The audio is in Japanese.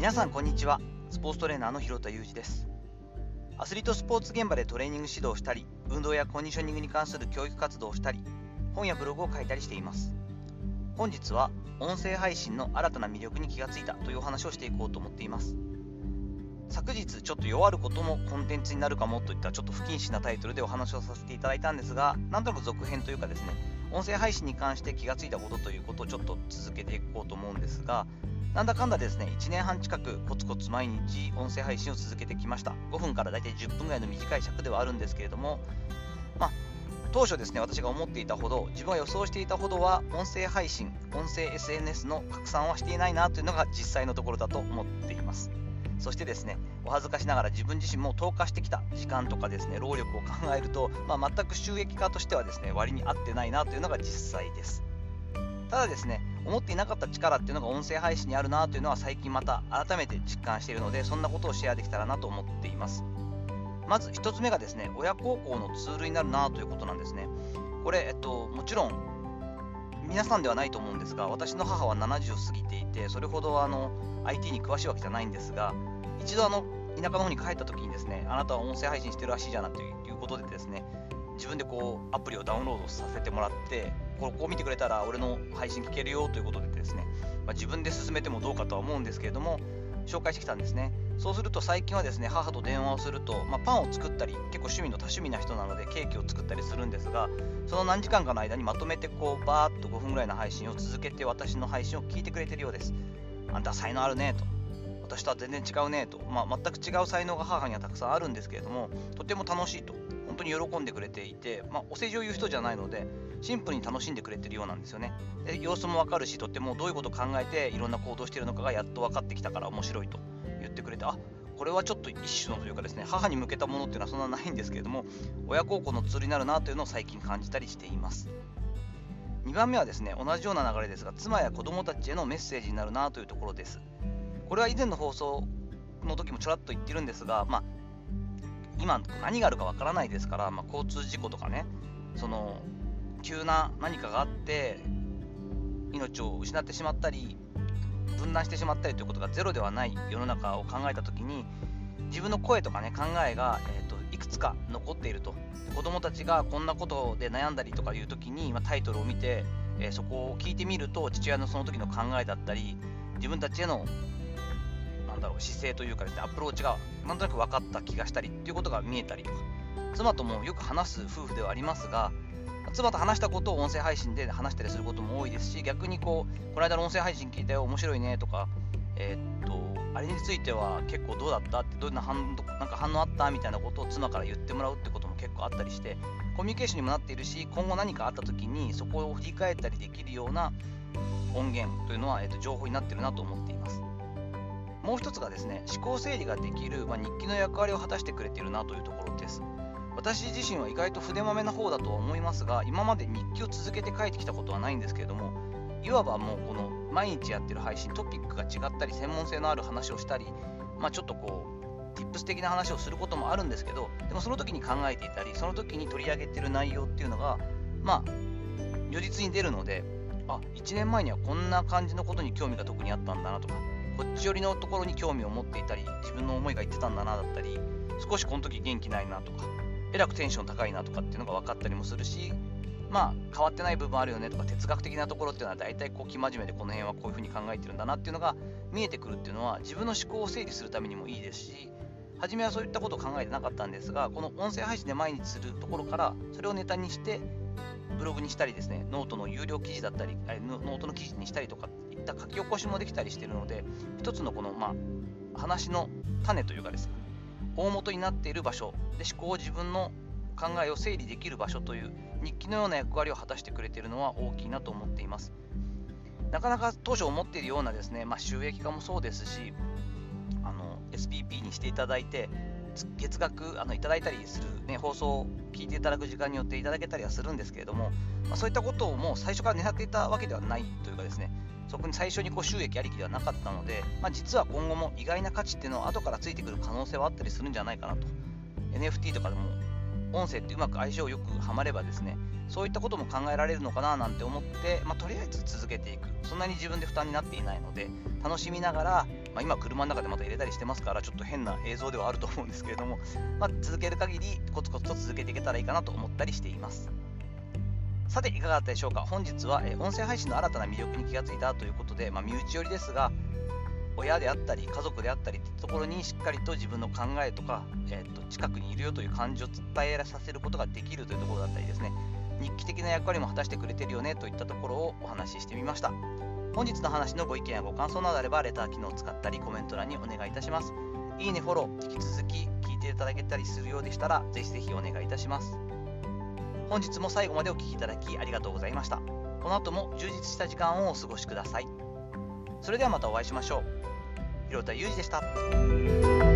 皆さんこんにちは。スポーツトレーナーの広田裕二です。アスリートスポーツ現場でトレーニング指導したり運動やコンディショニングに関する教育活動をしたり本やブログを書いたりしています。本日は音声配信の新たな魅力に気がついたというお話をしていこうと思っています。昨日ちょっと弱ることもコンテンツになるかもといったちょっと不謹慎なタイトルでお話をさせていただいたんですがなんとなく続編というかですね音声配信に関して気がついたことということをちょっと続けていこうと思うんですがなんだかんだですね、1年半近くコツコツ毎日音声配信を続けてきました。5分からだいたい10分ぐらいの短い尺ではあるんですけれども、まあ、当初ですね、私が思っていたほど、自分が予想していたほどは、音声配信、音声 SNS の拡散はしていないなというのが実際のところだと思っています。そしてですね、お恥ずかしながら自分自身も投下してきた時間とかですね、労力を考えると、まあ、全く収益化としてはですね、割に合ってないなというのが実際です。ただですね、思っていなかった力っていうのが音声配信にあるなというのは最近また改めて実感しているので、そんなことをシェアできたらなと思っています。まず1つ目がですね、親孝行のツールになるなということなんですね。これ、えっと、もちろん皆さんではないと思うんですが、私の母は70を過ぎていて、それほどあの IT に詳しいわけじゃないんですが、一度あの田舎の方に帰った時にですね、あなたは音声配信してるらしいじゃなということでですね、自分でこうアプリをダウンロードさせてもらってここを見てくれたら俺の配信聞けるよということでですね、まあ、自分で進めてもどうかとは思うんですけれども紹介してきたんですね。そうすると最近はですね母と電話をすると、まあ、パンを作ったり結構趣味の多趣味な人なのでケーキを作ったりするんですがその何時間かの間にまとめてこうバーッと5分ぐらいの配信を続けて私の配信を聞いてくれてるようです。あんた才能あるねと。私とは全然違うねと、まあ、全く違う才能が母にはたくさんあるんですけれどもとても楽しいと。本当に喜んでくれていて、まあ、お世辞を言う人じゃないのでシンプルに楽しんでくれてるようなんですよね。で様子もわかるしとってもどういうことを考えていろんな行動してるのかがやっと分かってきたから面白いと言ってくれてあこれはちょっと一種のというかですね母に向けたものっていうのはそんなないんですけれども 親孝行のツールになるなというのを最近感じたりしています。2番目はですね同じような流れですが妻や子供たちへのメッセージになるなというところです。これは以前の放送の時もちょらっと言ってるんですが、まあ、今何があるかわからないですから、まあ、交通事故とかねその急な何かがあって命を失ってしまったり分断してしまったりということがゼロではない世の中を考えた時に自分の声とかね考えが、えーと、いくつか残っていると。子供たちがこんなことで悩んだりとかいう時に、まあ、タイトルを見て、えー、そこを聞いてみると父親のその時の考えだったり自分たちへのだろう姿勢というかアプローチがなんとなく分かった気がしたりっていうことが見えたりとか妻ともよく話す夫婦ではありますが妻と話したことを音声配信で話したりすることも多いですし逆にこうこの間の音声配信聞いたよ面白いねとかえー、っとあれについては結構どうだった？ってどんな反なんか反応あった？みたいなことを妻から言ってもらうってことも結構あったりしてコミュニケーションにもなっているし今後何かあった時にそこを振り返ったりできるような音源というのは、えー、っと情報になってるなと思っています。もう一つがですね思考整理ができる、まあ、日記の役割を果たしてくれているなというところです。私自身は意外と筆まめな方だとは思いますが今まで日記を続けて書いてきたことはないんですけれどもいわばもうこの毎日やってる配信トピックが違ったり専門性のある話をしたり、まあ、ちょっとこう tips 的な話をすることもあるんですけどでもその時に考えていたりその時に取り上げてる内容っていうのがまあ如実に出るのであ1年前にはこんな感じのことに興味が特にあったんだなとかこっち寄りのところに興味を持っていたり自分の思いが言ってたんだなだったり少しこの時元気ないなとかえらくテンション高いなとかっていうのが分かったりもするしまあ変わってない部分あるよねとか哲学的なところっていうのは大体こう生真面目でこの辺はこういうふうに考えてるんだなっていうのが見えてくるっていうのは自分の思考を整理するためにもいいですし初めはそういったことを考えてなかったんですがこの音声配信で毎日するところからそれをネタにしてブログにしたりですねノートの有料記事だったりノートの記事にしたりとかいった書き起こしもできたりしているので一つのこの、まあ、話の種というかですね大元になっている場所で思考を自分の考えを整理できる場所という日記のような役割を果たしてくれているのは大きいなと思っています。なかなか当初思っているようなですね、まあ、収益化もそうですしあの SPP にしていただいて月額あのいただいたりする、ね、放送を聞いていただく時間によっていただけたりはするんですけれども、まあ、そういったことをもう最初から狙っていたわけではないというかですねそこに最初にこう収益ありきではなかったので、まあ、実は今後も意外な価値っていうのは後からついてくる可能性はあったりするんじゃないかなと。NFT とかでも音声ってうまく相性よくはまればですねそういったことも考えられるのかななんて思って、まあ、とりあえず続けていく。そんなに自分で負担になっていないので楽しみながら、まあ、今車の中でまた入れたりしてますからちょっと変な映像ではあると思うんですけれども、まあ、続ける限りコツコツと続けていけたらいいかなと思ったりしています。さていかがだったでしょうか？本日は、え音声配信の新たな魅力に気がついたということで、まあ、身内寄りですが親であったり家族であったりってところにしっかりと自分の考えとか、えー、と近くにいるよという感情を伝えさせることができるというところだったりですね。日記的な役割も果たしてくれてるよねといったところをお話ししてみました。本日の話のご意見やご感想などあればレター機能を使ったりコメント欄にお願いいたします。いいねフォロー引き続き聞いていただけたりするようでしたらぜひぜひお願いいたします。本日も最後までお聴きいただきありがとうございました。この後も充実した時間をお過ごしください。それではまたお会いしましょう。広田裕二でした。